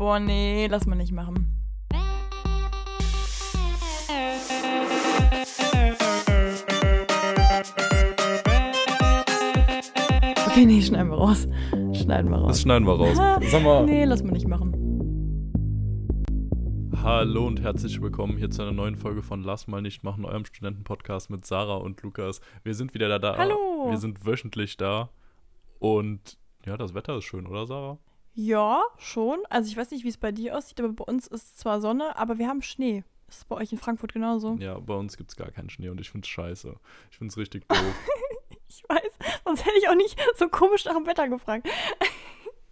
Boah, nee, lass mal nicht machen. Okay, nee, schneiden wir raus. Schneiden wir raus. Das schneiden wir raus. Sag mal. Nee, lass mal nicht machen. Hallo und herzlich willkommen hier zu einer neuen Folge von Lass mal nicht machen, eurem Studentenpodcast mit Sarah und Lukas. Wir sind wieder da, da. Hallo. Wir sind wöchentlich da. Und ja, das Wetter ist schön, oder Sarah? Ja, schon. Also ich weiß nicht, wie es bei dir aussieht, aber bei uns ist zwar Sonne, aber wir haben Schnee. Ist es bei euch in Frankfurt genauso? Ja, bei uns gibt es gar keinen Schnee und ich finde es scheiße. Ich finde es richtig doof. Ich weiß, sonst hätte ich auch nicht so komisch nach dem Wetter gefragt.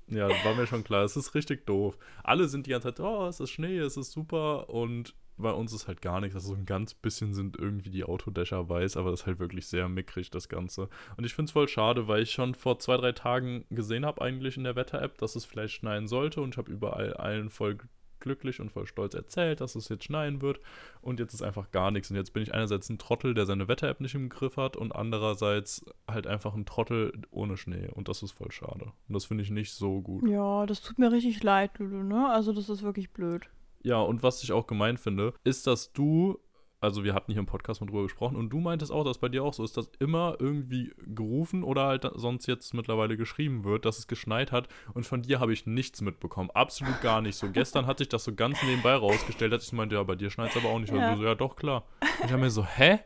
ja, war mir schon klar. Es ist richtig doof. Alle sind die ganze Zeit, oh, es ist Schnee, es ist super. Und bei uns ist halt gar nichts. Also so ein ganz bisschen sind irgendwie die Autodächer weiß, aber das ist halt wirklich sehr mickrig, das Ganze. Und ich finde es voll schade, weil ich schon vor zwei, drei Tagen gesehen habe, eigentlich in der Wetter-App, dass es vielleicht schneien sollte. Und ich habe überall allen voll glücklich und voll stolz erzählt, dass es jetzt schneien wird. Und jetzt ist einfach gar nichts. Und jetzt bin ich einerseits ein Trottel, der seine Wetter-App nicht im Griff hat, und andererseits halt einfach ein Trottel ohne Schnee. Und das ist voll schade. Und das finde ich nicht so gut. Ja, das tut mir richtig leid, Lulu, ne? Also das ist wirklich blöd. Ja, und was ich auch gemein finde, ist, dass du also wir hatten hier im Podcast mal drüber gesprochen und du meintest auch, dass bei dir auch so ist, dass immer irgendwie gerufen oder halt sonst jetzt mittlerweile geschrieben wird, dass es geschneit hat und von dir habe ich nichts mitbekommen. Absolut gar nicht. So gestern hatte ich das so ganz nebenbei rausgestellt, dass ich meinte, ja, bei dir schneit es aber auch nicht. Ja. Also, ja, doch, klar. Und ich habe mir so, hä?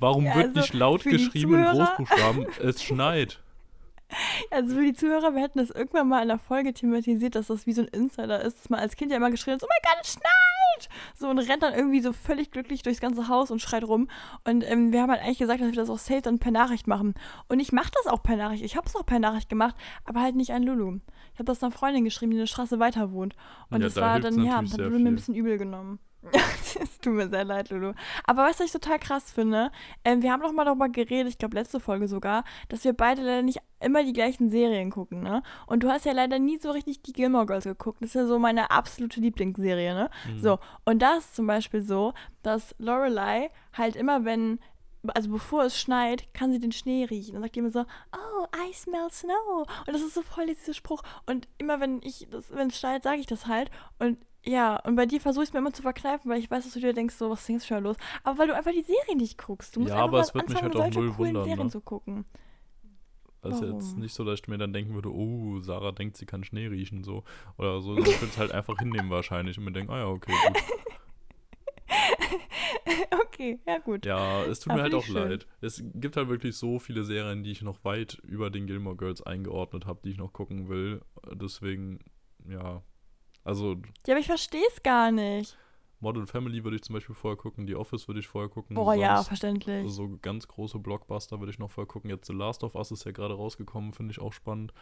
Warum ja, wird also nicht laut geschrieben in Großbuchstaben, es schneit? Also für die Zuhörer, wir hätten das irgendwann mal in der Folge thematisiert, dass das wie so ein Insider ist, dass man als Kind ja immer geschrien hat, oh mein Gott, es schneit! So und rennt dann irgendwie so völlig glücklich durchs ganze Haus und schreit rum. Und ähm, wir haben halt eigentlich gesagt, dass wir das auch safe dann per Nachricht machen. Und ich mache das auch per Nachricht. Ich habe es auch per Nachricht gemacht, aber halt nicht an Lulu. Ich habe das einer Freundin geschrieben, die eine Straße weiter wohnt. Und ja, das da war dann, ja, hat Lulu mir ein bisschen übel genommen. Es tut mir sehr leid, Lulu. Aber was ich total krass finde, ähm, wir haben noch mal darüber geredet, ich glaube letzte Folge sogar, dass wir beide leider nicht immer die gleichen Serien gucken, ne? Und du hast ja leider nie so richtig die Gilmore Girls geguckt. Das ist ja so meine absolute Lieblingsserie, ne? Mhm. So, und da ist zum Beispiel so, dass Lorelei halt immer, wenn also bevor es schneit, kann sie den Schnee riechen. Dann sagt die immer so, oh, I smell snow. Und das ist so voll dieser Spruch. Und immer wenn ich, wenn es schneit, sage ich das halt. Und ja, und bei dir versuche ich es mir immer zu verkneifen, weil ich weiß, dass du dir denkst, so, was ist schon los? Aber weil du einfach die Serie nicht guckst. Du musst ja, einfach aber es wird mich halt auch null wundern. Serien ne? zu gucken. Also jetzt nicht so, dass ich mir dann denken würde, oh, Sarah denkt, sie kann Schnee riechen, so. Oder so. Ich würde es halt einfach hinnehmen wahrscheinlich und mir denken, ah ja, okay, gut. okay, ja gut. Ja, es tut Aber mir halt auch schön. leid. Es gibt halt wirklich so viele Serien, die ich noch weit über den Gilmore Girls eingeordnet habe, die ich noch gucken will. Deswegen, ja, also. Ja, aber ich verstehe es gar nicht. Modern Family würde ich zum Beispiel vorher gucken, The Office würde ich vorher gucken. Boah, ja, verständlich. So ganz große Blockbuster würde ich noch vorher gucken. Jetzt The Last of Us ist ja gerade rausgekommen, finde ich auch spannend.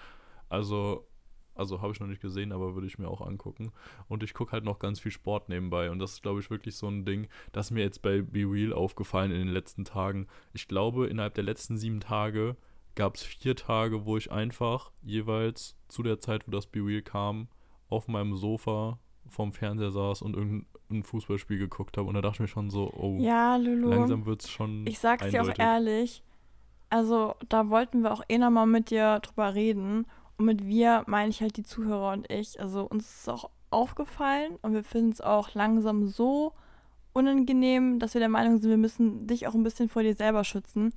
Also, also habe ich noch nicht gesehen, aber würde ich mir auch angucken. Und ich gucke halt noch ganz viel Sport nebenbei. Und das ist, glaube ich, wirklich so ein Ding, das mir jetzt bei Be Real aufgefallen in den letzten Tagen. Ich glaube, innerhalb der letzten sieben Tage gab es vier Tage, wo ich einfach jeweils zu der Zeit, wo das Be Real kam, auf meinem Sofa vorm Fernseher saß und irgendein Fußballspiel geguckt habe. Und da dachte ich mir schon so, oh, ja, Lulu, langsam wird es schon. Ich sag's eindeutig. dir auch ehrlich, also da wollten wir auch eh nochmal mit dir drüber reden. Und mit wir meine ich halt die Zuhörer und ich. Also uns ist es auch aufgefallen und wir finden es auch langsam so unangenehm, dass wir der Meinung sind, wir müssen dich auch ein bisschen vor dir selber schützen.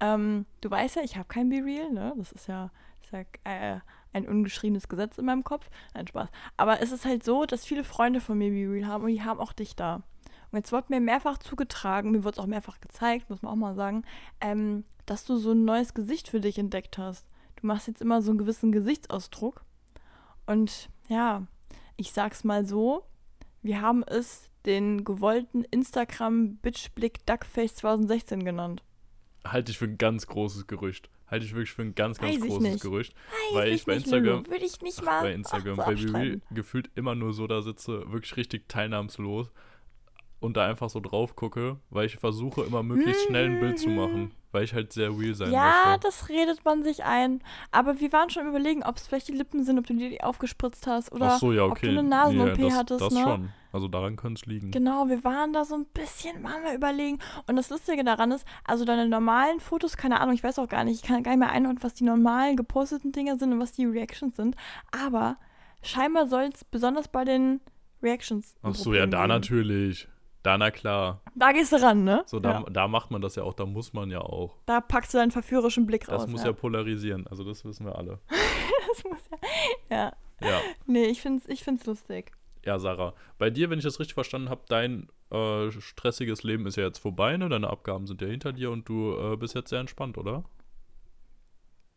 Ähm, du weißt ja, ich habe kein Be Real, ne? Das ist ja, ist ja äh, ein ungeschriebenes Gesetz in meinem Kopf. Nein, Spaß. Aber es ist halt so, dass viele Freunde von mir Be Real haben und die haben auch dich da. Und jetzt wird mir mehrfach zugetragen, mir wird es auch mehrfach gezeigt, muss man auch mal sagen, ähm, dass du so ein neues Gesicht für dich entdeckt hast. Du machst jetzt immer so einen gewissen Gesichtsausdruck. Und ja, ich sag's mal so, wir haben es den gewollten Instagram Bitchblick Duckface 2016 genannt. Halte ich für ein ganz großes Gerücht halte ich wirklich für ein ganz, ganz Weiß großes Gerücht. Weiß weil ich, bei Instagram, würde ich nicht mal bei Instagram, bei Real gefühlt immer nur so da sitze, wirklich richtig teilnahmslos und da einfach so drauf gucke, weil ich versuche immer möglichst schnell ein Bild zu machen, weil ich halt sehr real sein ja, möchte. Ja, das redet man sich ein. Aber wir waren schon überlegen, ob es vielleicht die Lippen sind, ob du dir die aufgespritzt hast oder so, ja, okay. ob du eine Nasen-OP das, hattest. Das ne? schon. Also daran könnte es liegen. Genau, wir waren da so ein bisschen, waren wir überlegen. Und das Lustige daran ist, also deine normalen Fotos, keine Ahnung, ich weiß auch gar nicht, ich kann gar nicht mehr einordnen, was die normalen geposteten Dinger sind und was die Reactions sind. Aber scheinbar soll es besonders bei den Reactions. Ach so, ja, da geben. natürlich. Da, na klar. Da gehst du ran, ne? So, da, ja. da macht man das ja auch, da muss man ja auch. da packst du deinen verführerischen Blick Das raus. muss ja. polarisieren, also das wissen wir alle. das muss ja. Ja. Ja. Nee, ich find's, ich find's lustig. Ja, Sarah. Bei dir, wenn ich das richtig verstanden habe, dein äh, stressiges Leben ist ja jetzt vorbei, ne? Deine Abgaben sind ja hinter dir und du äh, bist jetzt sehr entspannt, oder?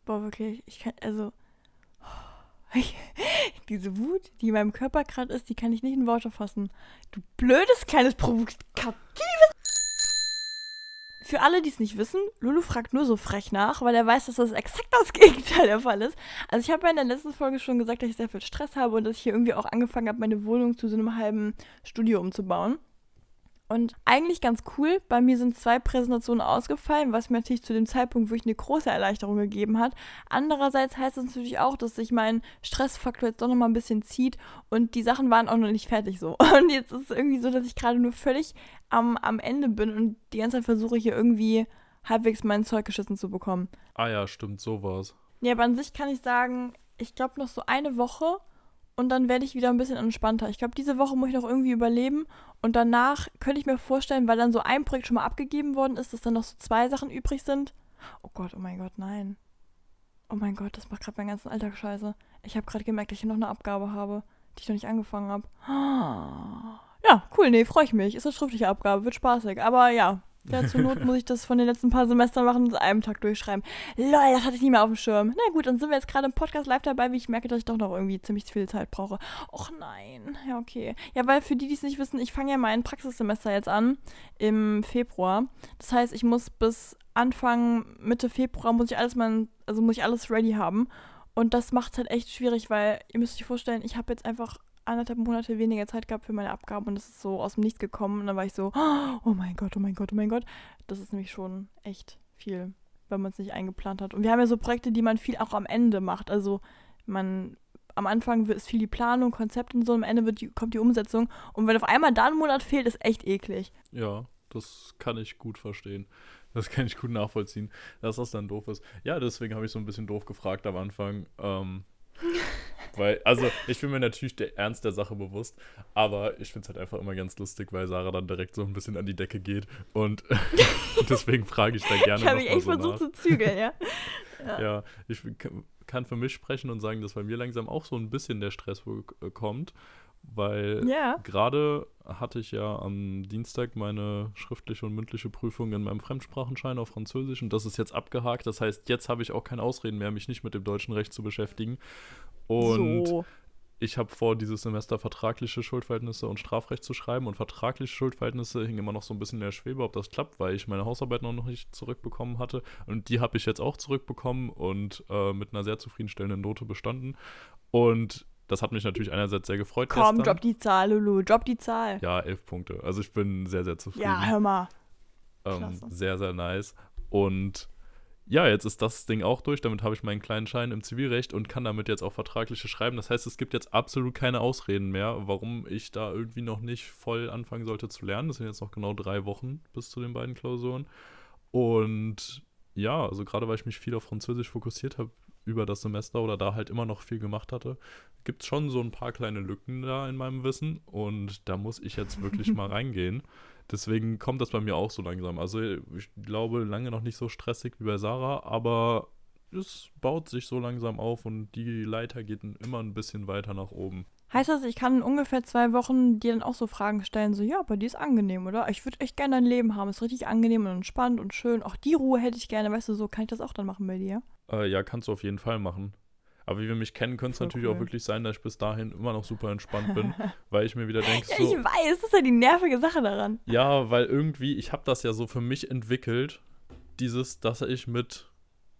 Boah, wirklich, ich kann, also. Ich, diese Wut, die in meinem Körper gerade ist, die kann ich nicht in Worte fassen. Du blödes kleines provokatives. Für alle, die es nicht wissen, Lulu fragt nur so frech nach, weil er weiß, dass das exakt das Gegenteil der Fall ist. Also ich habe ja in der letzten Folge schon gesagt, dass ich sehr viel Stress habe und dass ich hier irgendwie auch angefangen habe, meine Wohnung zu so einem halben Studio umzubauen. Und eigentlich ganz cool. Bei mir sind zwei Präsentationen ausgefallen, was mir natürlich zu dem Zeitpunkt wirklich eine große Erleichterung gegeben hat. Andererseits heißt es natürlich auch, dass sich mein Stressfaktor jetzt doch nochmal ein bisschen zieht und die Sachen waren auch noch nicht fertig so. Und jetzt ist es irgendwie so, dass ich gerade nur völlig am, am Ende bin und die ganze Zeit versuche hier irgendwie halbwegs mein Zeug geschissen zu bekommen. Ah ja, stimmt, sowas. Ja, aber an sich kann ich sagen, ich glaube noch so eine Woche und dann werde ich wieder ein bisschen entspannter. Ich glaube, diese Woche muss ich noch irgendwie überleben und danach könnte ich mir vorstellen, weil dann so ein Projekt schon mal abgegeben worden ist, dass dann noch so zwei Sachen übrig sind. Oh Gott, oh mein Gott, nein. Oh mein Gott, das macht gerade meinen ganzen Alltag scheiße. Ich habe gerade gemerkt, dass ich hier noch eine Abgabe habe, die ich noch nicht angefangen habe. Ja, cool, nee, freue ich mich. Ist eine schriftliche Abgabe, wird spaßig. Aber ja, ja, zur Not muss ich das von den letzten paar Semestern machen und einem Tag durchschreiben. Lol, das hatte ich nie mehr auf dem Schirm. Na gut, dann sind wir jetzt gerade im Podcast live dabei, wie ich merke, dass ich doch noch irgendwie ziemlich viel Zeit brauche. Och nein. Ja, okay. Ja, weil für die, die es nicht wissen, ich fange ja mein Praxissemester jetzt an im Februar. Das heißt, ich muss bis Anfang, Mitte Februar muss ich alles mal, also muss ich alles ready haben. Und das macht es halt echt schwierig, weil ihr müsst euch vorstellen, ich habe jetzt einfach anderthalb Monate weniger Zeit gehabt für meine Abgaben und das ist so aus dem Nichts gekommen. Und dann war ich so, oh mein Gott, oh mein Gott, oh mein Gott. Das ist nämlich schon echt viel, wenn man es nicht eingeplant hat. Und wir haben ja so Projekte, die man viel auch am Ende macht. Also man am Anfang ist viel die Planung, Konzept und so, am Ende die, kommt die Umsetzung. Und wenn auf einmal da ein Monat fehlt, ist echt eklig. Ja, das kann ich gut verstehen. Das kann ich gut nachvollziehen, dass das dann doof ist. Ja, deswegen habe ich so ein bisschen doof gefragt am Anfang. Ähm, weil, also, ich bin mir natürlich der Ernst der Sache bewusst, aber ich finde es halt einfach immer ganz lustig, weil Sarah dann direkt so ein bisschen an die Decke geht und deswegen frage ich da gerne Ich habe mich echt so versucht zu zügeln, ja. Ja, ich kann für mich sprechen und sagen, dass bei mir langsam auch so ein bisschen der Stress kommt, weil Ja. gerade hatte ich ja am Dienstag meine schriftliche und mündliche Prüfung in meinem Fremdsprachenschein auf Französisch und das ist jetzt abgehakt. Das heißt, jetzt habe ich auch keine Ausreden mehr, mich nicht mit dem deutschen Recht zu beschäftigen. Und so. ich habe vor, dieses Semester vertragliche Schuldverhältnisse und Strafrecht zu schreiben. Und vertragliche Schuldverhältnisse hingen immer noch so ein bisschen in der Schwebe, ob das klappt, weil ich meine Hausarbeit noch nicht zurückbekommen hatte. Und die habe ich jetzt auch zurückbekommen und äh, mit einer sehr zufriedenstellenden Note bestanden. Und das hat mich natürlich einerseits sehr gefreut. Komm, gestern. drop die Zahl, Lulu, drop die Zahl. Ja, elf Punkte. Also ich bin sehr, sehr zufrieden. Ja, hör mal. ähm, sehr, sehr nice. Und ja, jetzt ist das Ding auch durch. Damit habe ich meinen kleinen Schein im Zivilrecht und kann damit jetzt auch vertragliche schreiben. Das heißt, es gibt jetzt absolut keine Ausreden mehr, warum ich da irgendwie noch nicht voll anfangen sollte zu lernen. Das sind jetzt noch genau drei Wochen bis zu den beiden Klausuren. Und ja, also gerade weil ich mich viel auf Französisch fokussiert habe über das Semester oder da halt immer noch viel gemacht hatte, gibt es schon so ein paar kleine Lücken da in meinem Wissen und da muss ich jetzt wirklich mal reingehen. Deswegen kommt das bei mir auch so langsam. Also ich glaube, lange noch nicht so stressig wie bei Sarah, aber es baut sich so langsam auf und die Leiter geht immer ein bisschen weiter nach oben. Heißt das, ich kann in ungefähr zwei Wochen dir dann auch so Fragen stellen, so, ja, aber die ist angenehm, oder? Ich würde echt gerne dein Leben haben. Ist richtig angenehm und entspannt und schön. Auch die Ruhe hätte ich gerne, weißt du, so kann ich das auch dann machen bei dir. Äh, ja, kannst du auf jeden Fall machen. Aber wie wir mich kennen, könnte es natürlich cool. auch wirklich sein, dass ich bis dahin immer noch super entspannt bin, weil ich mir wieder denke, Ja, so, ich weiß, das ist ja die nervige Sache daran. Ja, weil irgendwie, ich habe das ja so für mich entwickelt, dieses, dass ich mit,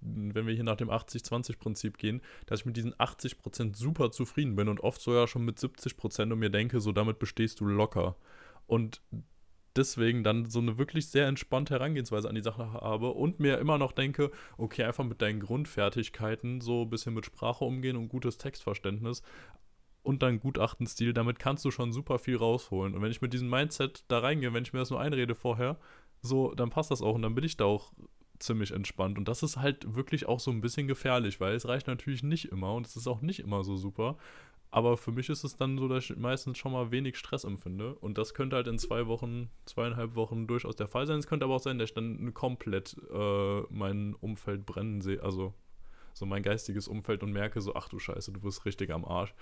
wenn wir hier nach dem 80-20-Prinzip gehen, dass ich mit diesen 80% super zufrieden bin und oft sogar schon mit 70% und mir denke, so damit bestehst du locker. Und deswegen dann so eine wirklich sehr entspannte Herangehensweise an die Sache habe und mir immer noch denke, okay, einfach mit deinen Grundfertigkeiten so ein bisschen mit Sprache umgehen und gutes Textverständnis und dein Gutachtenstil, damit kannst du schon super viel rausholen. Und wenn ich mit diesem Mindset da reingehe, wenn ich mir das nur einrede vorher, so, dann passt das auch und dann bin ich da auch ziemlich entspannt. Und das ist halt wirklich auch so ein bisschen gefährlich, weil es reicht natürlich nicht immer und es ist auch nicht immer so super. Aber für mich ist es dann so, dass ich meistens schon mal wenig Stress empfinde. Und das könnte halt in zwei Wochen, zweieinhalb Wochen durchaus der Fall sein. Es könnte aber auch sein, dass ich dann komplett äh, mein Umfeld brennen sehe. Also so mein geistiges Umfeld und merke so, ach du Scheiße, du bist richtig am Arsch.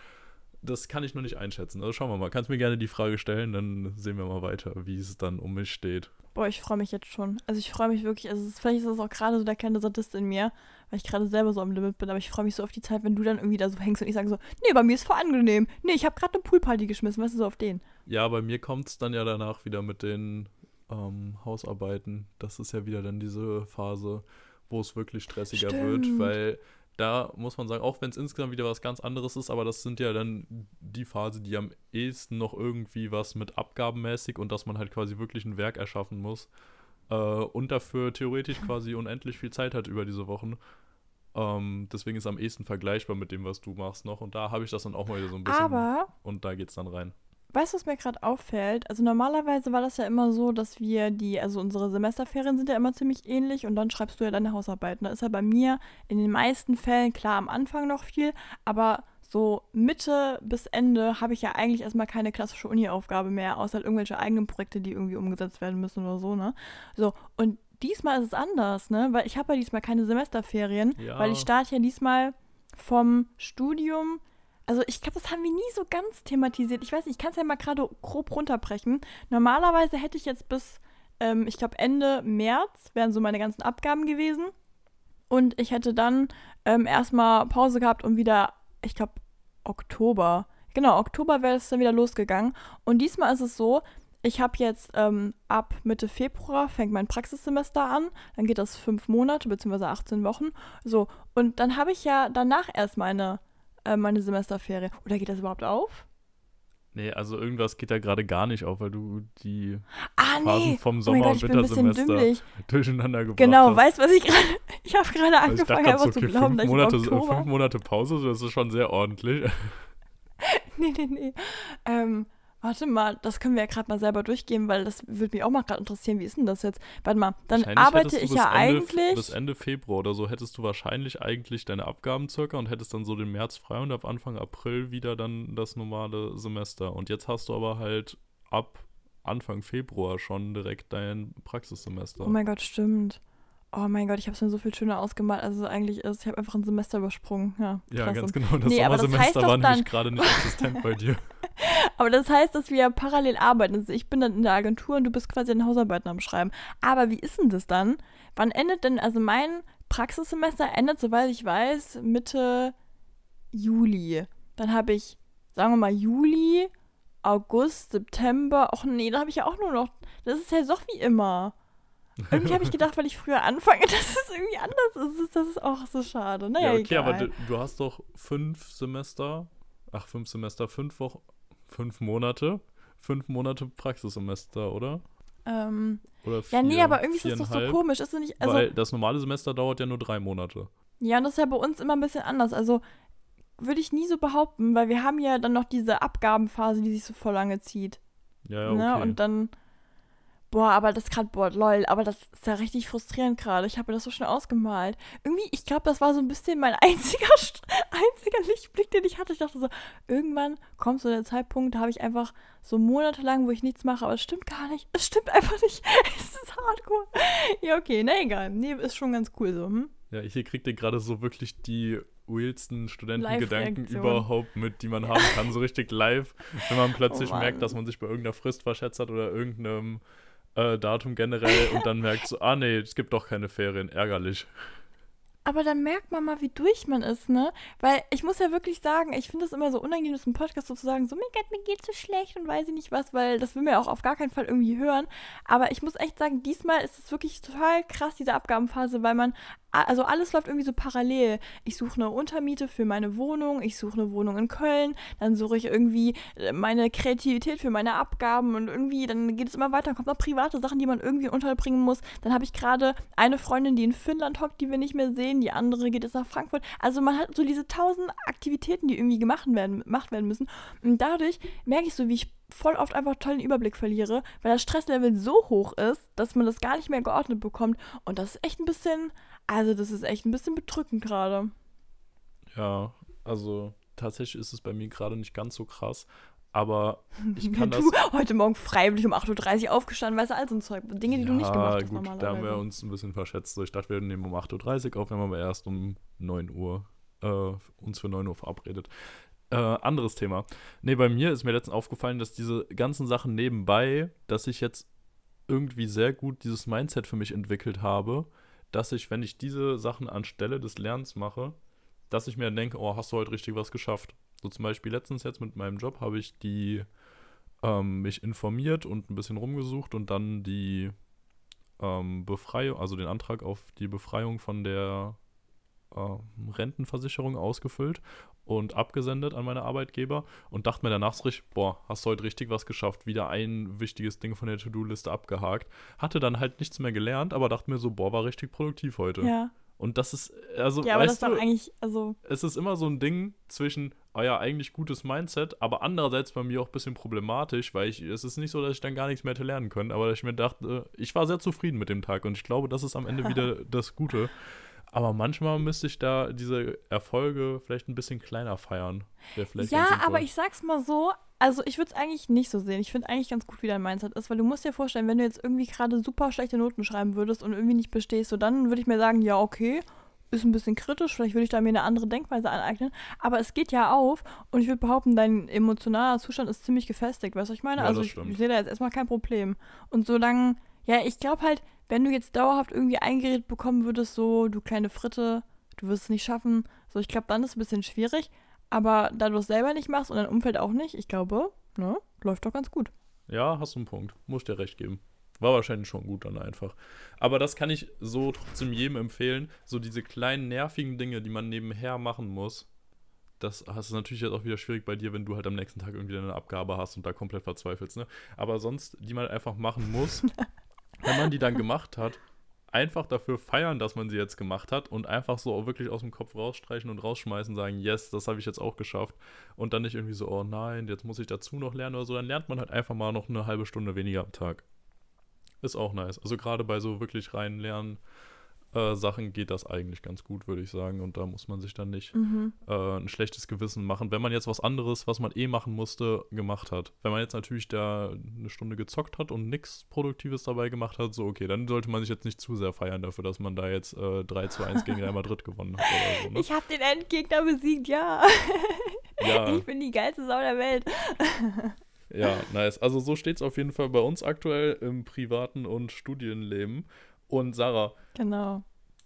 Das kann ich noch nicht einschätzen. Also schauen wir mal. Kannst mir gerne die Frage stellen, dann sehen wir mal weiter, wie es dann um mich steht. Boah, ich freue mich jetzt schon. Also ich freue mich wirklich, also vielleicht ist das auch gerade so der kleine Sadist in mir, weil ich gerade selber so am Limit bin, aber ich freue mich so auf die Zeit, wenn du dann irgendwie da so hängst und ich sage so, nee, bei mir ist voll angenehm. Nee, ich habe gerade eine Poolparty geschmissen, weißt du, so auf den. Ja, bei mir kommt es dann ja danach wieder mit den ähm, Hausarbeiten. Das ist ja wieder dann diese Phase, wo es wirklich stressiger Stimmt. wird, weil da muss man sagen, auch wenn es insgesamt wieder was ganz anderes ist, aber das sind ja dann die Phase, die am ehesten noch irgendwie was mit abgabenmäßig und dass man halt quasi wirklich ein Werk erschaffen muss äh, und dafür theoretisch quasi unendlich viel Zeit hat über diese Wochen. Ähm, deswegen ist es am ehesten vergleichbar mit dem, was du machst noch. Und da habe ich das dann auch mal wieder so ein bisschen. Aber und da geht es dann rein. Weißt du, was mir gerade auffällt? Also normalerweise war das ja immer so, dass wir die, also unsere Semesterferien sind ja immer ziemlich ähnlich und dann schreibst du ja deine Hausarbeiten. Da ist ja bei mir in den meisten Fällen klar am Anfang noch viel, aber so Mitte bis Ende habe ich ja eigentlich erstmal keine klassische Uni-Aufgabe mehr, außer halt irgendwelche eigenen Projekte, die irgendwie umgesetzt werden müssen oder so, ne? So, und diesmal ist es anders, ne? Weil ich habe ja diesmal keine Semesterferien, Ja. weil ich starte ja diesmal vom Studium also ich glaube, das haben wir nie so ganz thematisiert. Ich weiß nicht, ich kann es ja mal gerade grob runterbrechen. Normalerweise hätte ich jetzt bis, ähm, ich glaube, Ende März wären so meine ganzen Abgaben gewesen. Und ich hätte dann ähm, erstmal Pause gehabt und wieder, ich glaube, Oktober. Genau, Oktober wäre es dann wieder losgegangen. Und diesmal ist es so, ich habe jetzt ähm, ab Mitte Februar fängt mein Praxissemester an. Dann geht das fünf Monate beziehungsweise 18 Wochen. So, und dann habe ich ja danach erst meine, äh, meine Semesterferien. Oder geht das überhaupt auf? Nee, also irgendwas geht da gerade gar nicht auf, weil du die Ah, Phasen nee. vom Oh Sommer- Gott, und Wintersemester durcheinander gebracht Genau, hast. weißt du, was ich gerade. Ich habe gerade Also angefangen, grad einfach so, zu okay, glauben, fünf dass Monate, ich im Oktober. fünf Monate Pause, das ist schon sehr ordentlich. Nee, nee, nee. Ähm, warte mal, das können wir ja gerade mal selber durchgehen, weil das würde mich auch mal gerade interessieren. Wie ist denn das jetzt? Warte mal, dann arbeite ich ja Ende, eigentlich. Bis Ende Februar oder so hättest du wahrscheinlich eigentlich deine Abgaben circa und hättest dann so den März frei und ab Anfang April wieder dann das normale Semester. Und jetzt hast du aber halt ab Anfang Februar schon direkt dein Praxissemester. Oh mein Gott, stimmt. Oh mein Gott, ich habe es mir so viel schöner ausgemalt, als es eigentlich ist. Ich habe einfach ein Semester übersprungen. Ja, ja, ganz genau. Das Nee, aber das heißt Sommersemester war nämlich gerade nicht existent bei dir. Aber das heißt, dass wir parallel arbeiten. Also ich bin dann in der Agentur und du bist quasi an Hausarbeiten am Schreiben. Aber wie ist denn das dann? Wann endet denn, also mein Praxissemester endet, soweit ich weiß, Mitte Juli. Dann habe ich, sagen wir mal, Juli, August, September. Ach nee, da habe ich ja auch nur noch. Das ist ja doch wie immer. Irgendwie habe ich gedacht, weil ich früher anfange, dass es irgendwie anders ist. Das ist auch so schade. Naja, ja, okay, egal. aber du, du hast doch fünf Semester, ach, fünf Semester, fünf Wochen, fünf Monate, fünf Monate Praxissemester, oder? ähm, Oder vier, ja, nee, aber irgendwie ist das doch so komisch. Ist das nicht, also, weil das normale Semester dauert ja nur drei Monate. Ja, und das ist ja bei uns immer ein bisschen anders. Also würde ich nie so behaupten, weil wir haben ja dann noch diese Abgabenphase, die sich so voll lange zieht. Ja, ja, okay. Ne? Und dann, boah, aber das gerade, boah, lol, aber das ist ja richtig frustrierend gerade. Ich habe mir das so schnell ausgemalt. Irgendwie, ich glaube, das war so ein bisschen mein einziger, einziger Lichtblick, den ich hatte. Ich dachte so, irgendwann kommt so der Zeitpunkt, da habe ich einfach so monatelang, wo ich nichts mache, aber es stimmt gar nicht. Es stimmt einfach nicht. es ist hardcore. Ja, okay, na egal. Nee, ist schon ganz cool so. Hm? ja, hier kriegt ihr gerade so wirklich die wildsten Studentengedanken überhaupt mit, die man haben kann, so richtig live, wenn man plötzlich Oh merkt, dass man sich bei irgendeiner Frist verschätzt hat oder irgendeinem äh, Datum generell und dann merkt so, ah nee, es gibt doch keine Ferien, ärgerlich. Aber dann merkt man mal, wie durch man ist, ne? Weil ich muss ja wirklich sagen, ich finde es immer so unangenehm, das im Podcast so zu sagen, so, mir geht, mir geht's so schlecht und weiß ich nicht was, weil das will mir auch auf gar keinen Fall irgendwie hören. Aber ich muss echt sagen, diesmal ist es wirklich total krass, diese Abgabenphase, weil man, also alles läuft irgendwie so parallel. Ich suche eine Untermiete für meine Wohnung, ich suche eine Wohnung in Köln, dann suche ich irgendwie äh, meine Kreativität für meine Abgaben und irgendwie, dann geht es immer weiter, dann kommt noch private Sachen, die man irgendwie unterbringen muss. Dann habe ich gerade eine Freundin, die in Finnland hockt, die wir nicht mehr sehen, die andere geht jetzt nach Frankfurt. Also man hat so diese tausend Aktivitäten, die irgendwie gemacht werden, gemacht werden müssen. Und dadurch merke ich so, wie ich voll oft einfach tollen Überblick verliere, weil das Stresslevel so hoch ist, dass man das gar nicht mehr geordnet bekommt. Und das ist echt ein bisschen, also das ist echt ein bisschen bedrückend gerade. Ja, also tatsächlich ist es bei mir gerade nicht ganz so krass. Aber ich Ja, kann das. du heute Morgen freiwillig um 8.30 Uhr aufgestanden, weißt du, all so ein Zeug. Dinge, die du nicht gemacht hast gut, normalerweise. da haben wir uns ein bisschen verschätzt. Ich dachte, wir nehmen um 8.30 Uhr auf, wir haben aber erst um 9 Uhr äh, uns für 9 Uhr verabredet. Äh, anderes Thema. Nee, bei mir ist mir letztens aufgefallen, dass diese ganzen Sachen nebenbei, dass ich jetzt irgendwie sehr gut dieses Mindset für mich entwickelt habe, dass ich, wenn ich diese Sachen anstelle des Lernens mache, dass ich mir dann denke, oh, hast du heute richtig was geschafft. So zum Beispiel letztens jetzt mit meinem Job habe ich die ähm, mich informiert und ein bisschen rumgesucht und dann die ähm, Befreiung, also den Antrag auf die Befreiung von der ähm, Rentenversicherung ausgefüllt und abgesendet an meine Arbeitgeber und dachte mir danach so richtig, boah, hast du heute richtig was geschafft, wieder ein wichtiges Ding von der To-Do-Liste abgehakt. Hatte dann halt nichts mehr gelernt, aber dachte mir so, boah, war richtig produktiv heute. Ja, Und das ist, also, ja aber das weißt ist du, eigentlich, also, es ist immer so ein Ding zwischen, oh ja, eigentlich gutes Mindset, aber andererseits bei mir auch ein bisschen problematisch, weil ich, es ist nicht so, dass ich dann gar nichts mehr hätte lernen können, aber dass ich mir dachte, ich war sehr zufrieden mit dem Tag und ich glaube, das ist am Ende wieder das Gute. Aber manchmal müsste ich da diese Erfolge vielleicht ein bisschen kleiner feiern. Ja, aber ich sag's mal so, also ich würde es eigentlich nicht so sehen. Ich finde eigentlich ganz gut, wie dein Mindset ist, weil du musst dir vorstellen, wenn du jetzt irgendwie gerade super schlechte Noten schreiben würdest und irgendwie nicht bestehst, so dann würde ich mir sagen, ja, okay, ist ein bisschen kritisch, vielleicht würde ich da mir eine andere Denkweise aneignen, aber es geht ja auf und ich würde behaupten, dein emotionaler Zustand ist ziemlich gefestigt, weißt du, was ich meine? Ja, also ich, ich sehe da jetzt erstmal kein Problem. Und solange, ja, ich glaube halt, wenn du jetzt dauerhaft irgendwie eingeredet bekommen würdest, so, du kleine Fritte, du wirst es nicht schaffen, so, ich glaube, dann ist es ein bisschen schwierig, aber da du es selber nicht machst und dein Umfeld auch nicht, ich glaube, ne, läuft doch ganz gut. Ja, hast du einen Punkt. Muss dir recht geben. War wahrscheinlich schon gut dann einfach. Aber das kann ich so trotzdem jedem empfehlen. So diese kleinen nervigen Dinge, die man nebenher machen muss. Das hast du natürlich jetzt auch wieder schwierig bei dir, wenn du halt am nächsten Tag irgendwie eine Abgabe hast und da komplett verzweifelst. Ne? Aber sonst, die man einfach machen muss, wenn man die dann gemacht hat, einfach dafür feiern, dass man sie jetzt gemacht hat und einfach so auch wirklich aus dem Kopf rausstreichen und rausschmeißen, sagen, yes, das habe ich jetzt auch geschafft. Und dann nicht irgendwie so, oh nein, jetzt muss ich dazu noch lernen oder so. Dann lernt man halt einfach mal noch eine halbe Stunde weniger am Tag. Ist auch nice. Also gerade bei so wirklich reinen Lernen. Äh, Sachen geht das eigentlich ganz gut, würde ich sagen. Und da muss man sich dann nicht Mhm. äh, ein schlechtes Gewissen machen, wenn man jetzt was anderes, was man eh machen musste, gemacht hat. Wenn man jetzt natürlich da eine Stunde gezockt hat und nichts Produktives dabei gemacht hat, so okay, dann sollte man sich jetzt nicht zu sehr feiern dafür, dass man da jetzt äh, 3 zu 1 gegen Real Madrid gewonnen hat oder so. Ne? Ich habe den Endgegner besiegt, ja. Ja, Ich bin die geilste Sau der Welt. ja, nice. Also so steht es auf jeden Fall bei uns aktuell im privaten und Studienleben. Und Sarah, Genau.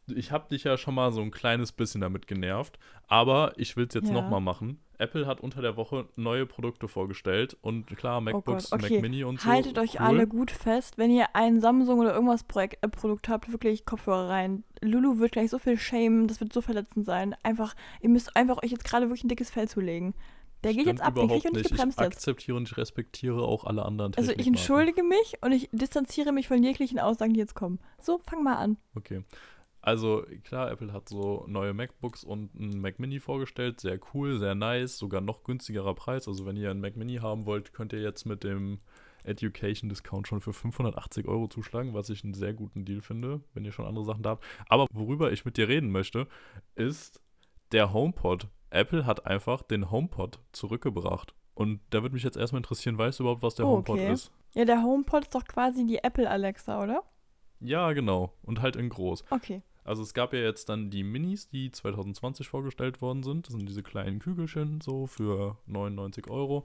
ich habe dich ja schon mal so ein kleines bisschen damit genervt, aber ich will es jetzt Ja. noch mal machen. Apple hat unter der Woche neue Produkte vorgestellt und klar, MacBooks, oh okay. Mac Mini und so. Haltet euch cool. alle gut fest, wenn ihr ein Samsung oder irgendwas Projekt, äh, Produkt habt, wirklich Kopfhörer rein. Lulu wird gleich so viel shamen, das wird so verletzend sein. Einfach, ihr müsst einfach euch jetzt gerade wirklich ein dickes Fell zulegen. Der geht Stimmt jetzt ab, den krieg ich nicht Ich gebremst jetzt. akzeptiere und ich respektiere auch alle anderen Also ich entschuldige mich und ich distanziere mich von jeglichen Aussagen, die jetzt kommen. So, fang mal an. Okay. Also klar, Apple hat so neue MacBooks und einen Mac Mini vorgestellt. Sehr cool, sehr nice, sogar noch günstigerer Preis. Also wenn ihr einen Mac Mini haben wollt, könnt ihr jetzt mit dem Education Discount schon für 580 Euro zuschlagen, was ich einen sehr guten Deal finde, wenn ihr schon andere Sachen da habt. Aber worüber ich mit dir reden möchte, ist der HomePod. Apple hat einfach den HomePod zurückgebracht. Und da würde mich jetzt erstmal interessieren, weißt du überhaupt, was der Oh, HomePod okay. ist? Ja, der HomePod ist doch quasi die Apple Alexa, oder? Ja, genau. Und halt in groß. Okay. Also es gab ja jetzt dann die Minis, die 2020 vorgestellt worden sind. Das sind diese kleinen Kügelchen so für 99 Euro.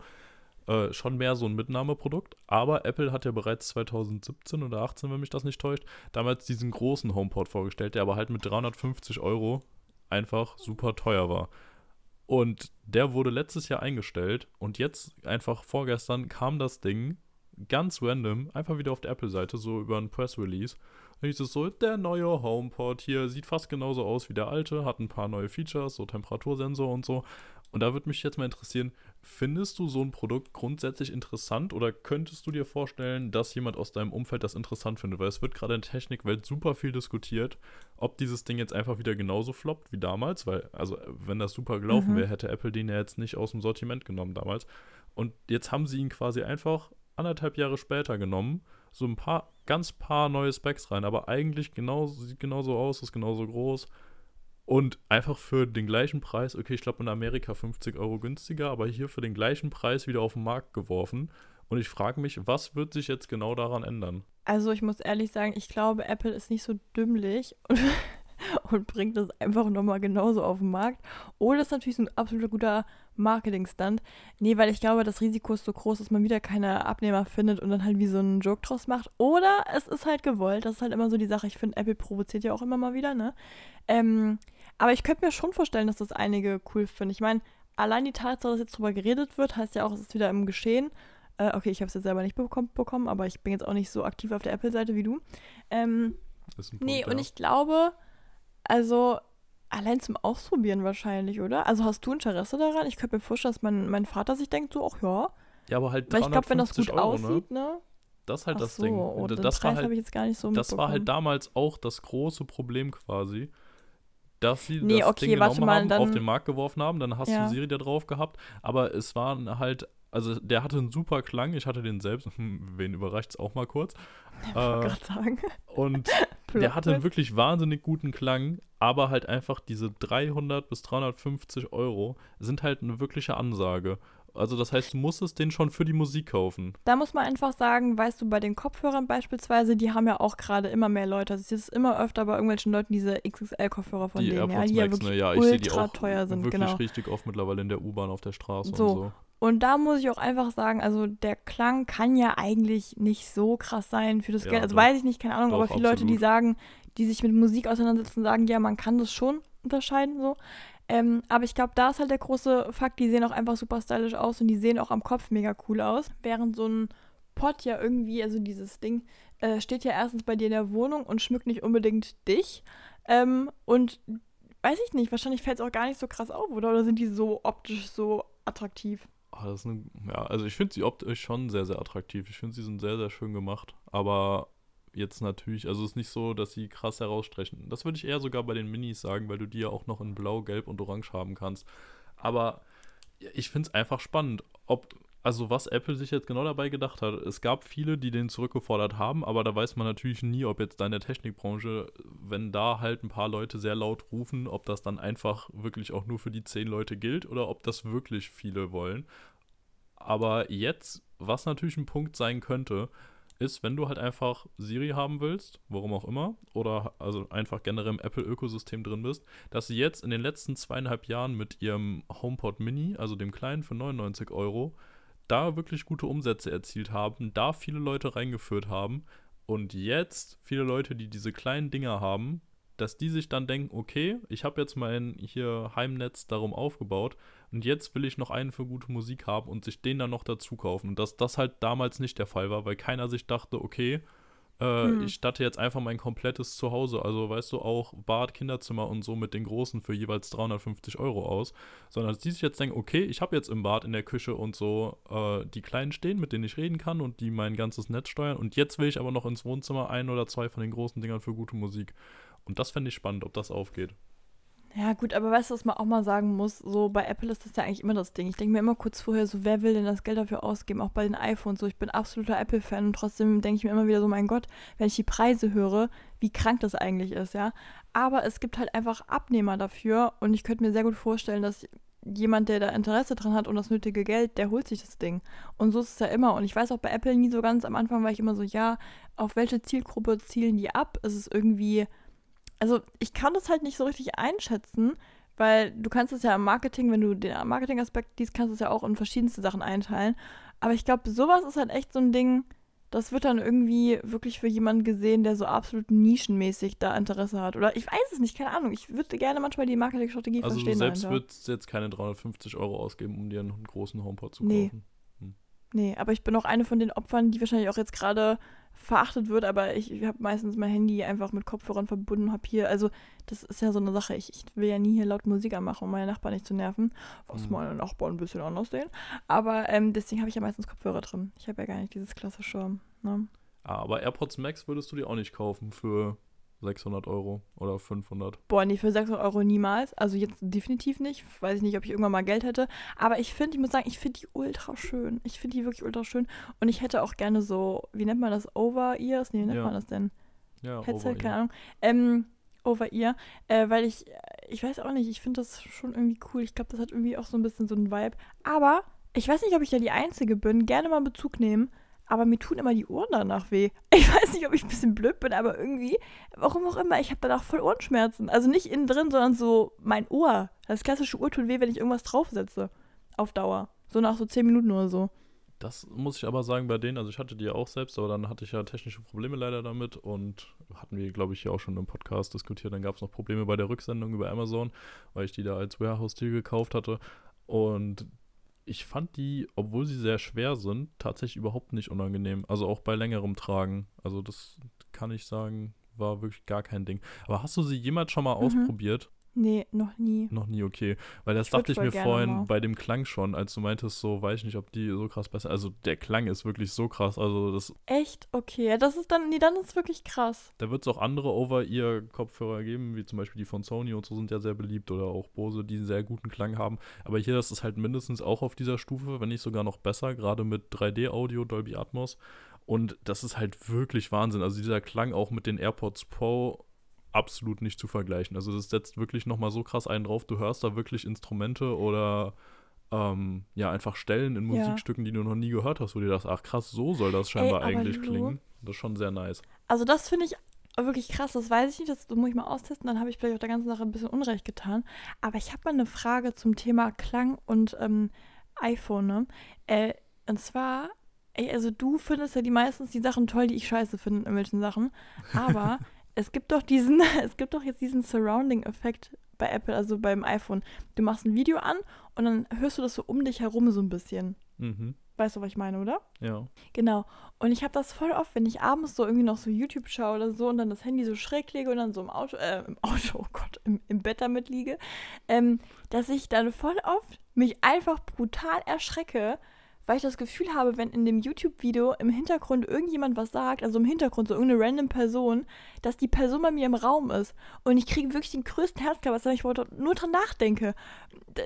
Äh, schon mehr so ein Mitnahmeprodukt. Aber Apple hat ja bereits 2017 oder 18, wenn mich das nicht täuscht, damals diesen großen HomePod vorgestellt, der aber halt mit 350 Euro einfach super teuer war. Und der wurde letztes Jahr eingestellt und jetzt einfach vorgestern kam das Ding ganz random einfach wieder auf der Apple-Seite, so über ein Press Release. Da hieß es so, der neue HomePod hier sieht fast genauso aus wie der alte, hat ein paar neue Features, so Temperatursensor und so. Und da würde mich jetzt mal interessieren, findest du so ein Produkt grundsätzlich interessant oder könntest du dir vorstellen, dass jemand aus deinem Umfeld das interessant findet? Weil es wird gerade in der Technikwelt super viel diskutiert, ob dieses Ding jetzt einfach wieder genauso floppt wie damals, weil, also wenn das super gelaufen Mhm. wäre, hätte Apple den ja jetzt nicht aus dem Sortiment genommen damals. Und jetzt haben sie ihn quasi einfach anderthalb Jahre später genommen, so ein paar, ganz paar neue Specs rein, aber eigentlich genau, sieht genauso aus, ist genauso groß. Und einfach für den gleichen Preis, okay, ich glaube in Amerika 50 Euro günstiger, aber hier für den gleichen Preis wieder auf den Markt geworfen. Und ich frage mich, was wird sich jetzt genau daran ändern? Also ich muss ehrlich sagen, ich glaube, Apple ist nicht so dümmlich und, und bringt das einfach nochmal genauso auf den Markt. Oder ist natürlich ein absoluter guter Marketing-Stunt. Nee, weil ich glaube, das Risiko ist so groß, dass man wieder keine Abnehmer findet und dann halt wie so einen Joke draus macht. Oder es ist halt gewollt. Das ist halt immer so die Sache. Ich finde, Apple provoziert ja auch immer mal wieder, ne? Ähm, aber ich könnte mir schon vorstellen, dass das einige cool finden. Ich meine, allein die Tatsache, dass jetzt drüber geredet wird, heißt ja auch, es ist wieder im Geschehen. Äh, okay, ich habe es jetzt selber nicht bekommen, bekommen, aber ich bin jetzt auch nicht so aktiv auf der Apple-Seite wie du. Ähm, Punkt, nee, ja. und ich glaube, also allein zum Ausprobieren wahrscheinlich, oder? Also hast du Interesse daran? Ich könnte mir vorstellen, dass mein, mein Vater sich denkt, so, ach ja. Ja, aber halt Weil ich glaube, wenn das gut Euro, ne? aussieht, ne? Das ist halt ach das so, Ding. Oh, das war halt, ich jetzt gar nicht so Das war halt damals auch das große Problem quasi dass sie nee, das okay, Ding genommen mal, haben, auf den Markt geworfen haben, dann hast ja. du Siri da drauf gehabt, aber es waren halt, also der hatte einen super Klang, ich hatte den selbst, wen überrascht es auch mal kurz. Ich äh, sagen. Und der hatte einen wirklich wahnsinnig guten Klang, aber halt einfach diese 300 bis 350 Euro sind halt eine wirkliche Ansage. Also das heißt, du musstest den schon für die Musik kaufen. Da muss man einfach sagen, weißt du, bei den Kopfhörern beispielsweise, die haben ja auch gerade immer mehr Leute. Also es ist immer öfter bei irgendwelchen Leuten diese XXL-Kopfhörer von die denen, AirPods ja, die Max, ja wirklich ne? ja, ich ultra die auch teuer sind. Wirklich genau. richtig oft mittlerweile in der U-Bahn auf der Straße so. und so. Und da muss ich auch einfach sagen, also der Klang kann ja eigentlich nicht so krass sein für das Ja, Geld. Also doch. weiß ich nicht, keine Ahnung, Doch, aber viele Leute, die absolut. sagen, die sich mit Musik auseinandersetzen, sagen, ja, man kann das schon unterscheiden so. Ähm, aber ich glaube, da ist halt der große Fakt, die sehen auch einfach super stylisch aus und die sehen auch am Kopf mega cool aus. Während so ein Pot ja irgendwie, also dieses Ding, äh, steht ja erstens bei dir in der Wohnung und schmückt nicht unbedingt dich. Ähm, und weiß ich nicht, wahrscheinlich fällt es auch gar nicht so krass auf, oder? Oder sind die so optisch so attraktiv? Ah, das ist eine, ja, also ich finde sie optisch schon sehr, sehr attraktiv. Ich finde, sie sind sehr, sehr schön gemacht. Aber jetzt natürlich, also es ist nicht so, dass sie krass herausstechen. Das würde ich eher sogar bei den Minis sagen, weil du die ja auch noch in Blau, Gelb und Orange haben kannst. Aber ich finde es einfach spannend, ob, also was Apple sich jetzt genau dabei gedacht hat. Es gab viele, die den zurückgefordert haben, aber da weiß man natürlich nie, ob jetzt da in der Technikbranche, wenn da halt ein paar Leute sehr laut rufen, ob das dann einfach wirklich auch nur für die zehn Leute gilt oder ob das wirklich viele wollen. Aber jetzt, was natürlich ein Punkt sein könnte, ist, wenn du halt einfach Siri haben willst, warum auch immer, oder also einfach generell im Apple-Ökosystem drin bist, dass sie jetzt in den letzten zweieinhalb Jahren mit ihrem HomePod Mini, also dem kleinen für 99 Euro, da wirklich gute Umsätze erzielt haben, da viele Leute reingeführt haben und jetzt viele Leute, die diese kleinen Dinger haben, dass die sich dann denken, okay, ich habe jetzt mein hier Heimnetz darum aufgebaut und jetzt will ich noch einen für gute Musik haben und sich den dann noch dazu kaufen. Und dass das halt damals nicht der Fall war, weil keiner sich dachte, okay, äh, Hm. ich statte jetzt einfach mein komplettes Zuhause, also weißt du, auch Bad, Kinderzimmer und so mit den großen für jeweils 350 Euro aus, sondern dass die sich jetzt denken, okay, ich habe jetzt im Bad, in der Küche und so äh, die Kleinen stehen, mit denen ich reden kann und die mein ganzes Netz steuern und jetzt will ich aber noch ins Wohnzimmer ein oder zwei von den großen Dingern für gute Musik. Und das fände ich spannend, ob das aufgeht. Ja, gut, aber weißt du, was man auch mal sagen muss? So bei Apple ist das ja eigentlich immer das Ding. Ich denke mir immer kurz vorher, so wer will denn das Geld dafür ausgeben? Auch bei den iPhones. So, ich bin absoluter Apple-Fan und trotzdem denke ich mir immer wieder so, mein Gott, wenn ich die Preise höre, wie krank das eigentlich ist, ja. Aber es gibt halt einfach Abnehmer dafür und ich könnte mir sehr gut vorstellen, dass jemand, der da Interesse dran hat und das nötige Geld, der holt sich das Ding. Und so ist es ja immer. Und ich weiß auch bei Apple nie so ganz, am Anfang war ich immer so, ja, auf welche Zielgruppe zielen die ab? Ist es irgendwie also ich kann das halt nicht so richtig einschätzen, weil du kannst es ja im Marketing, wenn du den Marketing-Aspekt liest, kannst du es ja auch in verschiedenste Sachen einteilen. Aber ich glaube, sowas ist halt echt so ein Ding, das wird dann irgendwie wirklich für jemanden gesehen, der so absolut nischenmäßig da Interesse hat. Oder ich weiß es nicht, keine Ahnung. Ich würde gerne manchmal die Marketingstrategie Also verstehen. selbst dahinter. würdest jetzt keine 350 Euro ausgeben, um dir einen großen HomePod zu Nee. kaufen. Nee, aber ich bin auch eine von den Opfern, die wahrscheinlich auch jetzt gerade verachtet wird, aber ich, ich habe meistens mein Handy einfach mit Kopfhörern verbunden, habe hier, also das ist ja so eine Sache, ich, ich will ja nie hier laut Musik anmachen, um meine Nachbarn nicht zu nerven, was Mhm. meine Nachbarn ein bisschen anders sehen, aber ähm, deswegen habe ich ja meistens Kopfhörer drin. Ich habe ja gar nicht dieses klassische, ne? Ah, aber AirPods Max würdest du dir auch nicht kaufen für 600 Euro oder 500. Boah, nee, für 600 Euro niemals. Also jetzt definitiv nicht. Weiß ich nicht, ob ich irgendwann mal Geld hätte. Aber ich finde, ich muss sagen, ich finde die ultra schön. Ich finde die wirklich ultra schön. Und ich hätte auch gerne so, wie nennt man das? Over-Ears? Nee, wie nennt Ja. man das denn? Ja, Headset, over-ear. keine Ahnung. Ähm, over ear, äh, weil ich, ich weiß auch nicht, ich finde das schon irgendwie cool. Ich glaube, das hat irgendwie auch so ein bisschen so einen Vibe. Aber ich weiß nicht, ob ich da die Einzige bin. Gerne mal Bezug nehmen. Aber mir tun immer die Ohren danach weh. Ich weiß nicht, ob ich ein bisschen blöd bin, aber irgendwie, warum auch immer, ich habe danach voll Ohrenschmerzen. Also nicht innen drin, sondern so mein Ohr. Das klassische Ohr tut weh, wenn ich irgendwas draufsetze. Auf Dauer. So nach so zehn Minuten oder so. Das muss ich aber sagen bei denen, also ich hatte die ja auch selbst, aber dann hatte ich ja technische Probleme leider damit und hatten wir, glaube ich, hier auch schon im Podcast diskutiert. Dann gab es noch Probleme bei der Rücksendung über Amazon, weil ich die da als Warehouse-Deal gekauft hatte. Und ich fand die, obwohl sie sehr schwer sind, tatsächlich überhaupt nicht unangenehm. Also auch bei längerem Tragen. Also das kann ich sagen, war wirklich gar kein Ding. Aber hast du sie jemals schon mal mhm. ausprobiert? Nee, noch nie. Noch nie, okay. Weil das ich dachte ich mir vorhin mal. bei dem Klang schon, als du meintest, so, weiß ich nicht, ob die so krass besser. Also der Klang ist wirklich so krass. Also das. Echt? Okay. Das ist dann, nee, dann ist wirklich krass. Da wird es auch andere Over-Ear-Kopfhörer geben, wie zum Beispiel die von Sony und so sind ja sehr beliebt oder auch Bose, die einen sehr guten Klang haben. Aber hier, das ist halt mindestens auch auf dieser Stufe, wenn nicht sogar noch besser, gerade mit 3D-Audio, Dolby Atmos. Und das ist halt wirklich Wahnsinn. Also dieser Klang auch mit den AirPods Pro absolut nicht zu vergleichen. Also das setzt wirklich nochmal so krass einen drauf. Du hörst da wirklich Instrumente oder ähm, ja, einfach Stellen in Musikstücken, ja. die du noch nie gehört hast, wo du dir dachtest, ach krass, so soll das scheinbar Ey, eigentlich Lou, klingen. Das ist schon sehr nice. Also das finde ich wirklich krass, das weiß ich nicht, das muss ich mal austesten, dann habe ich vielleicht auch der ganzen Sache ein bisschen Unrecht getan. Aber ich habe mal eine Frage zum Thema Klang und ähm, iPhone, ne? Äh, und zwar, also du findest ja die meistens die Sachen toll, die ich scheiße finde in irgendwelchen Sachen. Aber es gibt doch diesen, es gibt doch jetzt diesen Surrounding-Effekt bei Apple, also beim iPhone. Du machst ein Video an und dann hörst du das so um dich herum so ein bisschen. Mhm. Weißt du, was ich meine, oder? Ja. Genau. Und ich habe das voll oft, wenn ich abends so irgendwie noch so YouTube schaue oder so und dann das Handy so schräg lege und dann so im Auto, äh, im Auto, oh Gott, im, im Bett damit liege, ähm, dass ich dann voll oft mich einfach brutal erschrecke, weil ich das Gefühl habe, wenn in dem YouTube-Video im Hintergrund irgendjemand was sagt, also im Hintergrund so irgendeine random Person, dass die Person bei mir im Raum ist. Und ich kriege wirklich den größten Herzklappers, wenn ich nur dran nachdenke.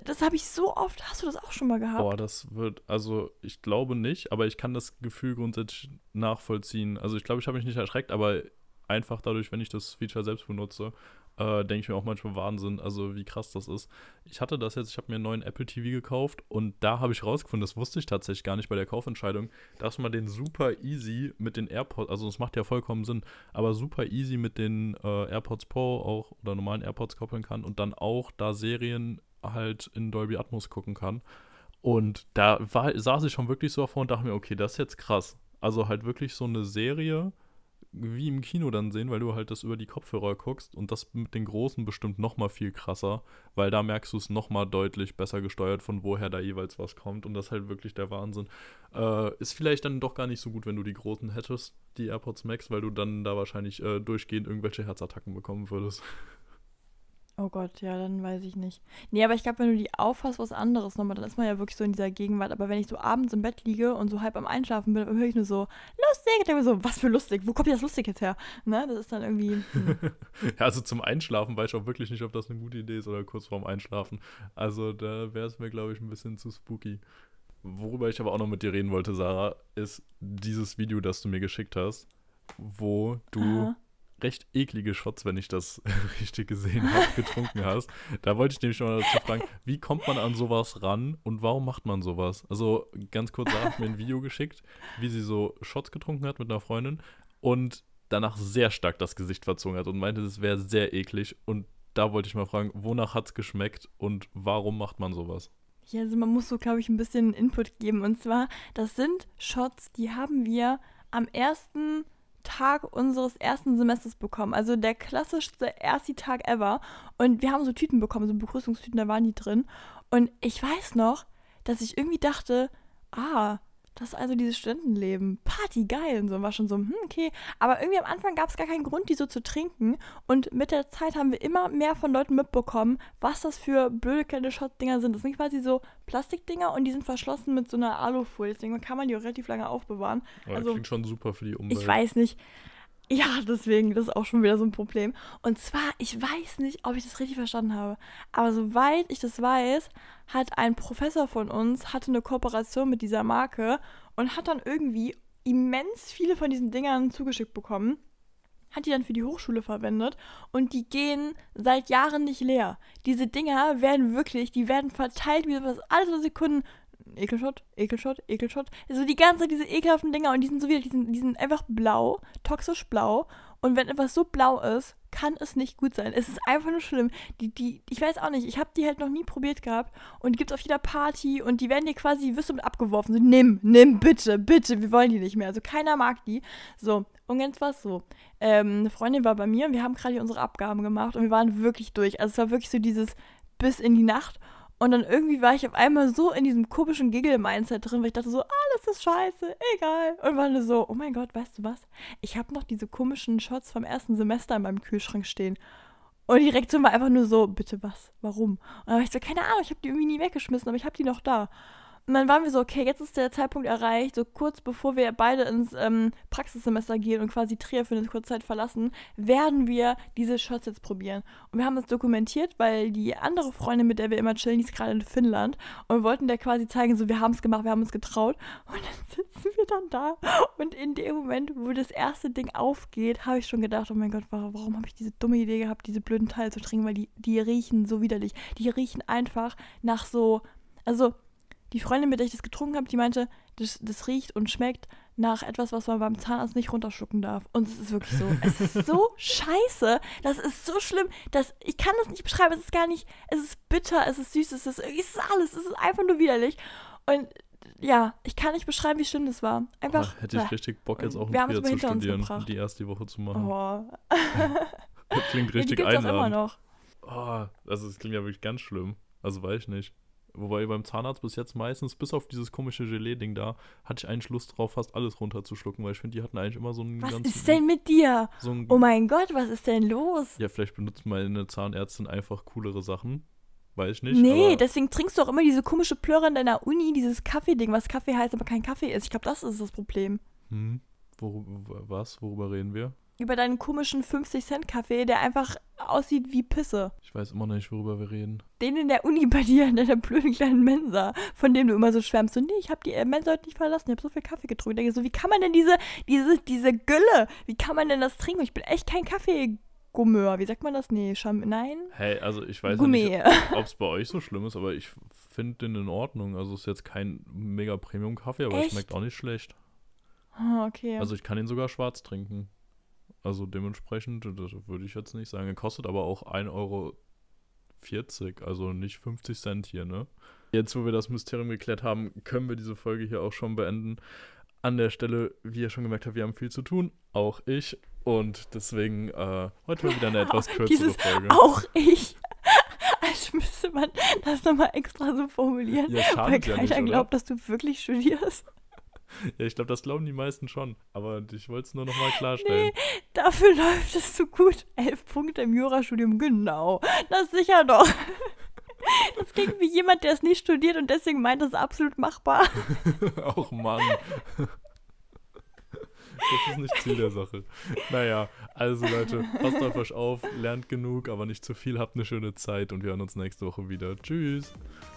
Das habe ich so oft. Hast du das auch schon mal gehabt? Boah, das wird, also ich glaube nicht, aber ich kann das Gefühl grundsätzlich nachvollziehen. Also ich glaube, ich habe mich nicht erschreckt, aber einfach dadurch, wenn ich das Feature selbst benutze, äh, denke ich mir auch manchmal Wahnsinn, also wie krass das ist. Ich hatte das jetzt, ich habe mir einen neuen Apple TV gekauft und da habe ich rausgefunden, das wusste ich tatsächlich gar nicht bei der Kaufentscheidung, dass man den super easy mit den AirPods, also das macht ja vollkommen Sinn, aber super easy mit den äh, AirPods Pro auch oder normalen AirPods koppeln kann und dann auch da Serien halt in Dolby Atmos gucken kann. Und da war, saß ich schon wirklich so davor und dachte mir, okay, das ist jetzt krass. Also halt wirklich so eine Serie wie im Kino dann sehen, weil du halt das über die Kopfhörer guckst und das mit den großen bestimmt noch mal viel krasser, weil da merkst du es noch mal deutlich besser gesteuert, von woher da jeweils was kommt und das ist halt wirklich der Wahnsinn. Äh, ist vielleicht dann doch gar nicht so gut, wenn du die großen hättest, die AirPods Max, weil du dann da wahrscheinlich äh, durchgehend irgendwelche Herzattacken bekommen würdest. Oh Gott, ja, dann weiß ich nicht. Nee, aber ich glaube, wenn du die aufhast, was anderes nochmal, dann ist man ja wirklich so in dieser Gegenwart. Aber wenn ich so abends im Bett liege und so halb am Einschlafen bin, höre ich nur so, lustig. Ich denke mir so, was für lustig? Wo kommt das lustig jetzt her? Ne, das ist dann irgendwie. Hm. ja, also zum Einschlafen weiß ich auch wirklich nicht, ob das eine gute Idee ist oder kurz vorm Einschlafen. Also da wäre es mir, glaube ich, ein bisschen zu spooky. Worüber ich aber auch noch mit dir reden wollte, Sarah, ist dieses Video, das du mir geschickt hast, wo du. Aha recht eklige Shots, wenn ich das richtig gesehen habe, getrunken hast. Da wollte ich nämlich schon mal dazu fragen, wie kommt man an sowas ran und warum macht man sowas? Also ganz kurz, Sarah hat mir ein Video geschickt, wie sie so Shots getrunken hat mit einer Freundin und danach sehr stark das Gesicht verzogen hat und meinte, das wäre sehr eklig. Und da wollte ich mal fragen, wonach hat es geschmeckt und warum macht man sowas? Ja, also man muss so, glaube ich, ein bisschen Input geben. Und zwar, das sind Shots, die haben wir am ersten Tag unseres ersten Semesters bekommen. Also der klassischste erste Tag ever. Und wir haben so Tüten bekommen, so Begrüßungstüten, da waren die drin. Und ich weiß noch, dass ich irgendwie dachte, ah, das ist also dieses Studentenleben. Party, geil. Und so war schon so, hm, okay. Aber irgendwie am Anfang gab es gar keinen Grund, die so zu trinken. Und mit der Zeit haben wir immer mehr von Leuten mitbekommen, was das für blöde kleine Shot-Dinger sind. Das sind quasi so Plastikdinger und die sind verschlossen mit so einer Alufolie. Deswegen kann man die auch relativ lange aufbewahren. Ja, also, klingt schon super für die Umwelt. Ich weiß nicht. Ja, deswegen, das ist auch schon wieder so ein Problem. Und zwar, ich weiß nicht, ob ich das richtig verstanden habe, aber soweit ich das weiß, hat ein Professor von uns, hatte eine Kooperation mit dieser Marke und hat dann irgendwie immens viele von diesen Dingern zugeschickt bekommen. hat die dann für die Hochschule verwendet und die gehen seit Jahren nicht leer. Diese Dinger werden wirklich, die werden verteilt wie was, alles was Sekunden. Ekelshot, Ekelshot, Ekelshot. Also die ganze Zeit diese ekelhaften Dinger und die sind so wieder, die sind, die sind einfach blau, toxisch blau. Und wenn etwas so blau ist, kann es nicht gut sein. Es ist einfach nur schlimm. Die, die, ich weiß auch nicht, ich habe die halt noch nie probiert gehabt und die gibt es auf jeder Party und die werden dir quasi, wirst du mit abgeworfen. So, nimm, nimm, bitte, bitte, wir wollen die nicht mehr. Also keiner mag die. So, und jetzt war es so. Ähm, eine Freundin war bei mir und wir haben gerade unsere Abgaben gemacht und wir waren wirklich durch. Also es war wirklich so dieses bis in die Nacht. Und dann irgendwie war ich auf einmal so in diesem komischen Giggle-Mindset drin, weil ich dachte so, alles ist scheiße, egal. Und war nur so, oh mein Gott, weißt du was? Ich habe noch diese komischen Shots vom ersten Semester in meinem Kühlschrank stehen. Und die Reaktion war einfach nur so, bitte was? Warum? Und dann war ich so, keine Ahnung, ich habe die irgendwie nie weggeschmissen, aber ich habe die noch da. Und dann waren wir so, okay, jetzt ist der Zeitpunkt erreicht, so kurz bevor wir beide ins ähm, Praxissemester gehen und quasi Trier für eine kurze Zeit verlassen, werden wir diese Shots jetzt probieren. Und wir haben das dokumentiert, weil die andere Freundin, mit der wir immer chillen, die ist gerade in Finnland und wollten der quasi zeigen, so wir haben es gemacht, wir haben uns getraut. Und dann sitzen wir dann da und in dem Moment, wo das erste Ding aufgeht, habe ich schon gedacht, oh mein Gott, warum, warum habe ich diese dumme Idee gehabt, diese blöden Teile zu trinken, weil die, die riechen so widerlich. Die riechen einfach nach so, also die Freundin, mit der ich das getrunken habe, die meinte, das, das riecht und schmeckt nach etwas, was man beim Zahnarzt nicht runterschlucken darf. Und es ist wirklich so. Es ist so scheiße. Das ist so schlimm. Das, ich kann das nicht beschreiben. Es ist gar nicht. Es ist bitter, es ist süß, es ist, es ist alles. Es ist einfach nur widerlich. Und ja, ich kann nicht beschreiben, wie schlimm das war. Einfach. Oh, hätte ich richtig Bock, jetzt auch noch wieder zu studieren, die erste Woche zu machen. Oh. das klingt richtig ja, die einladend. Auch immer noch. Oh, also es klingt ja wirklich ganz schlimm. Also weiß ich nicht. Wobei beim Zahnarzt bis jetzt meistens, bis auf dieses komische Gelee-Ding da, hatte ich eigentlich Lust drauf, fast alles runterzuschlucken, weil ich finde, die hatten eigentlich immer so einen Was ganzen, ist denn mit dir? So oh mein Gott, was ist denn los? Ja, vielleicht benutzt meine Zahnärztin einfach coolere Sachen. Weiß ich nicht. Nee, deswegen trinkst du auch immer diese komische Plörre in deiner Uni, dieses Kaffee-Ding, was Kaffee heißt, aber kein Kaffee ist. Ich glaube, das ist das Problem. Hm. Wor was? Worüber reden wir? Über deinen komischen 50-Cent-Kaffee, der einfach aussieht wie Pisse. Ich weiß immer noch nicht, worüber wir reden. Den in der Uni bei dir, in deiner blöden kleinen Mensa, von dem du immer so schwärmst. So, nee, ich habe die äh, Mensa heute nicht verlassen, ich habe so viel Kaffee getrunken. Ich denke so, wie kann man denn diese, diese, diese Gülle, wie kann man denn das trinken? Ich bin echt kein Kaffee. Gummeur, wie sagt man das? Nee, Scham nein. Hey, also ich weiß nicht, ob es bei euch so schlimm ist, aber ich finde den in Ordnung. Also es ist jetzt kein mega Premium-Kaffee, aber es schmeckt auch nicht schlecht. Oh, okay. Also ich kann ihn sogar schwarz trinken. Also dementsprechend, das würde ich jetzt nicht sagen. Er kostet aber auch 1,40 Euro, also nicht 50 Cent hier, ne? Jetzt, wo wir das Mysterium geklärt haben, können wir diese Folge hier auch schon beenden. An der Stelle, wie ihr schon gemerkt habt, wir haben viel zu tun, auch ich. Und deswegen äh, heute mal wieder eine etwas kürzere Folge. Auch ich. Als müsste man das nochmal extra so formulieren, ja, weil keiner ja nicht, glaubt, dass du wirklich studierst. Ja, ich glaube, das glauben die meisten schon. Aber ich wollte es nur nochmal klarstellen. Nee, dafür läuft es zu gut. Elf Punkte im Jurastudium, genau. Das sicher doch. Das klingt wie jemand, der es nicht studiert und deswegen meint, es ist absolut machbar. Auch Mann. Das ist nicht Ziel der Sache. Naja, also Leute, passt auf euch auf, lernt genug, aber nicht zu viel, habt eine schöne Zeit und wir hören uns nächste Woche wieder. Tschüss.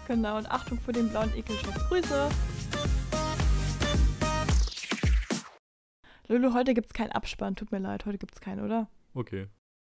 Genau, und Achtung vor den blauen Ekelschutz. Grüße. Lulu, heute gibt es keinen Abspann. Tut mir leid, heute gibt es keinen, oder? Okay.